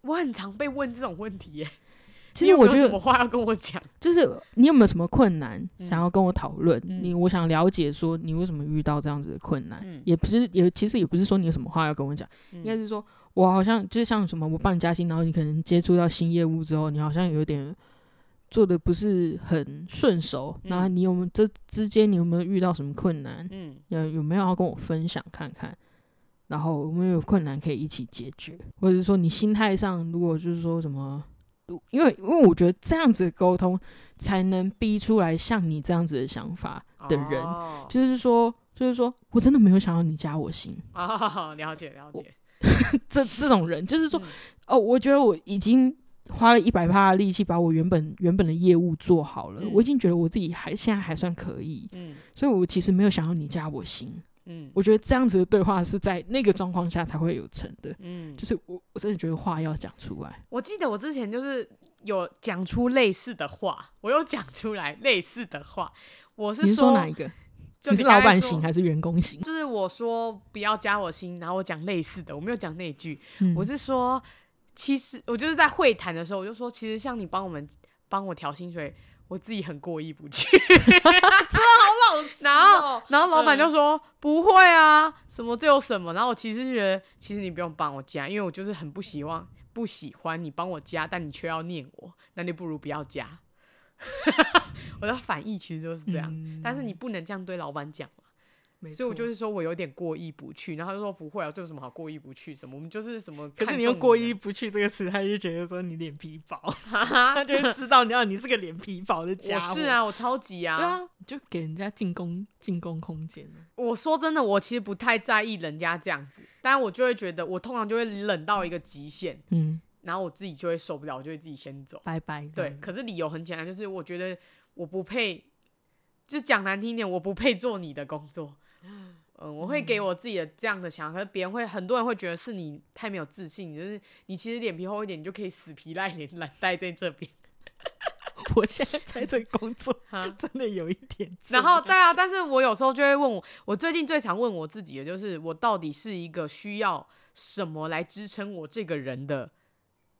我很常被问这种问题耶。<laughs> 其实我觉得有什么话要跟我讲，就是你有没有什么困难想要跟我讨论？嗯、你我想了解说你为什么遇到这样子的困难，嗯、也不是也其实也不是说你有什么话要跟我讲，嗯、应该是说我好像就是像什么我帮你加薪，然后你可能接触到新业务之后，你好像有点。做的不是很顺手，那、嗯、你有没有这之间你有没有遇到什么困难？嗯，有有没有要跟我分享看看？然后有没有困难可以一起解决？或者是说你心态上，如果就是说什么，因为因为我觉得这样子的沟通才能逼出来像你这样子的想法的人，哦、就是说就是说我真的没有想要你加我心哦，了解了解，<laughs> 这这种人就是说、嗯、哦，我觉得我已经。花了一百趴的力气把我原本原本的业务做好了，嗯、我已经觉得我自己还现在还算可以，嗯，所以我其实没有想要你加我薪，嗯，我觉得这样子的对话是在那个状况下才会有成的，嗯，就是我我真的觉得话要讲出来。我记得我之前就是有讲出类似的话，我有讲出来类似的话，我是说，你是说哪一个？就你是老板型还是员工型？就是我说不要加我薪，然后我讲类似的，我没有讲那句，嗯、我是说。其实我就是在会谈的时候，我就说，其实像你帮我们帮我调薪水，我自己很过意不去，<laughs> 真的好老实。然后，然后老板就说、嗯、不会啊，什么这有什么？然后我其实觉得，其实你不用帮我加，因为我就是很不希望不喜欢你帮我加，但你却要念我，那你不如不要加。<laughs> 我的反义其实就是这样，嗯、但是你不能这样对老板讲。所以我就是说我有点过意不去，然后他就说不会啊，这有什么好过意不去？什么我们就是什么？可是你用过意不去这个词，他就觉得说你脸皮薄，<laughs> 他就会知道你要你是个脸皮薄的家伙。是啊，我超级啊，对啊，就给人家进攻进攻空间。我说真的，我其实不太在意人家这样子，但我就会觉得我通常就会冷到一个极限，嗯，然后我自己就会受不了，我就会自己先走，拜拜。对，可是理由很简单，就是我觉得我不配，就讲难听点，我不配做你的工作。嗯，我会给我自己的这样的想法，可是别人会，很多人会觉得是你太没有自信，就是你其实脸皮厚一点，你就可以死皮赖脸来待在这边。<laughs> 我现在在这工作，真的有一点。然后，对啊，但是我有时候就会问我，我最近最常问我自己的就是，我到底是一个需要什么来支撑我这个人的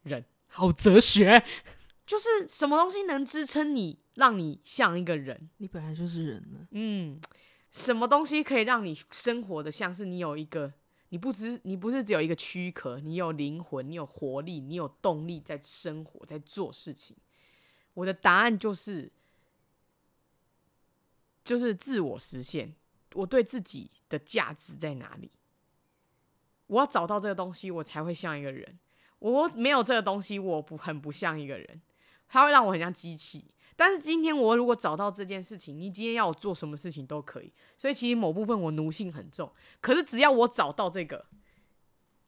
人？好哲学，<laughs> 就是什么东西能支撑你，让你像一个人？你本来就是人了，嗯。什么东西可以让你生活的像是你有一个，你不只你不是只有一个躯壳，你有灵魂，你有活力，你有动力在生活，在做事情。我的答案就是，就是自我实现。我对自己的价值在哪里？我要找到这个东西，我才会像一个人。我没有这个东西，我不很不像一个人，它会让我很像机器。但是今天我如果找到这件事情，你今天要我做什么事情都可以。所以其实某部分我奴性很重，可是只要我找到这个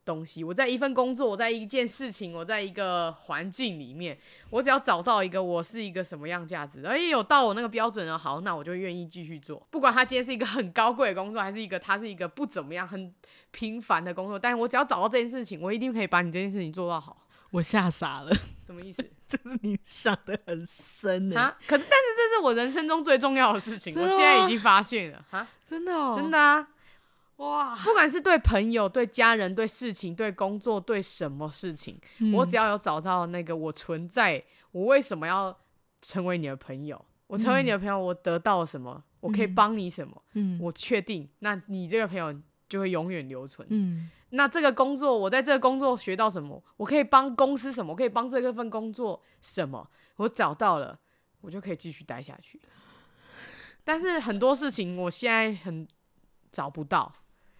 东西，我在一份工作，我在一件事情，我在一个环境里面，我只要找到一个我是一个什么样价值，而且有到我那个标准了，好，那我就愿意继续做。不管他今天是一个很高贵的工作，还是一个他是一个不怎么样、很平凡的工作，但是我只要找到这件事情，我一定可以把你这件事情做到好。我吓傻了，什么意思？<laughs> 就是你想的很深呢？啊？可是，但是这是我人生中最重要的事情，我现在已经发现了啊！真的哦，真的啊！哇，不管是对朋友、对家人、对事情、对工作、对什么事情，嗯、我只要有找到那个我存在，我为什么要成为你的朋友？我成为你的朋友，我得到了什么？嗯、我可以帮你什么？嗯，我确定，那你这个朋友就会永远留存。嗯。那这个工作，我在这个工作学到什么？我可以帮公司什么？我可以帮这个份工作什么？我找到了，我就可以继续待下去。但是很多事情我现在很找不到，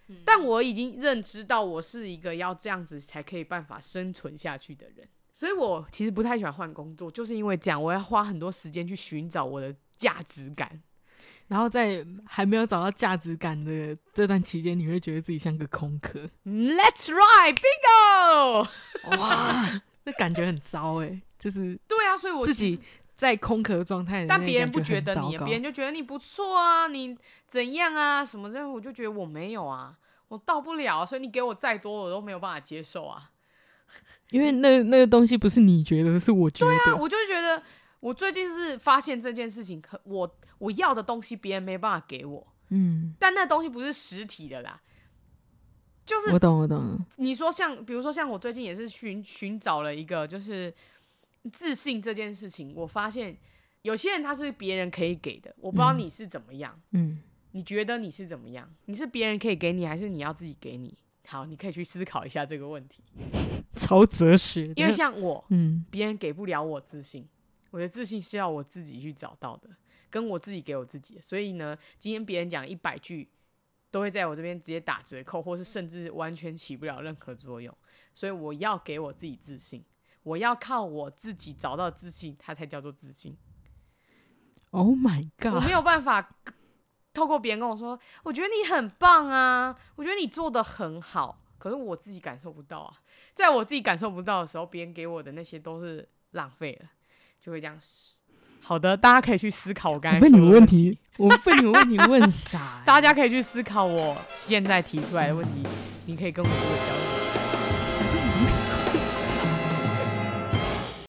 嗯、但我已经认知到我是一个要这样子才可以办法生存下去的人，所以我其实不太喜欢换工作，就是因为这样，我要花很多时间去寻找我的价值感。然后在还没有找到价值感的这段期间，你会觉得自己像个空壳。Let's ride bingo！哇，那感觉很糟哎，就是对啊，所以我自己在空壳状态，但别人不觉得你，别人就觉得你不错啊，你怎样啊，什么的，我就觉得我没有啊，我到不了，所以你给我再多，我都没有办法接受啊。<laughs> 因为那那个东西不是你觉得，是我觉得，对啊，我就觉得。我最近是发现这件事情，可我我要的东西别人没办法给我，嗯，但那东西不是实体的啦，就是我懂我懂。你说像比如说像我最近也是寻寻找了一个就是自信这件事情，我发现有些人他是别人可以给的，我不知道你是怎么样，嗯，你觉得你是怎么样？你是别人可以给你，还是你要自己给你？好，你可以去思考一下这个问题，<laughs> 超哲学。因为像我，嗯，别人给不了我自信。我的自信是要我自己去找到的，跟我自己给我自己。所以呢，今天别人讲一百句，都会在我这边直接打折扣，或是甚至完全起不了任何作用。所以我要给我自己自信，我要靠我自己找到自信，它才叫做自信。Oh my god！我没有办法透过别人跟我说，我觉得你很棒啊，我觉得你做的很好，可是我自己感受不到啊。在我自己感受不到的时候，别人给我的那些都是浪费了。就会这样。好的，大家可以去思考我刚才问你问题，我被你问题问傻。<laughs> 大家可以去思考我现在提出来的问题，你可以跟我做交流。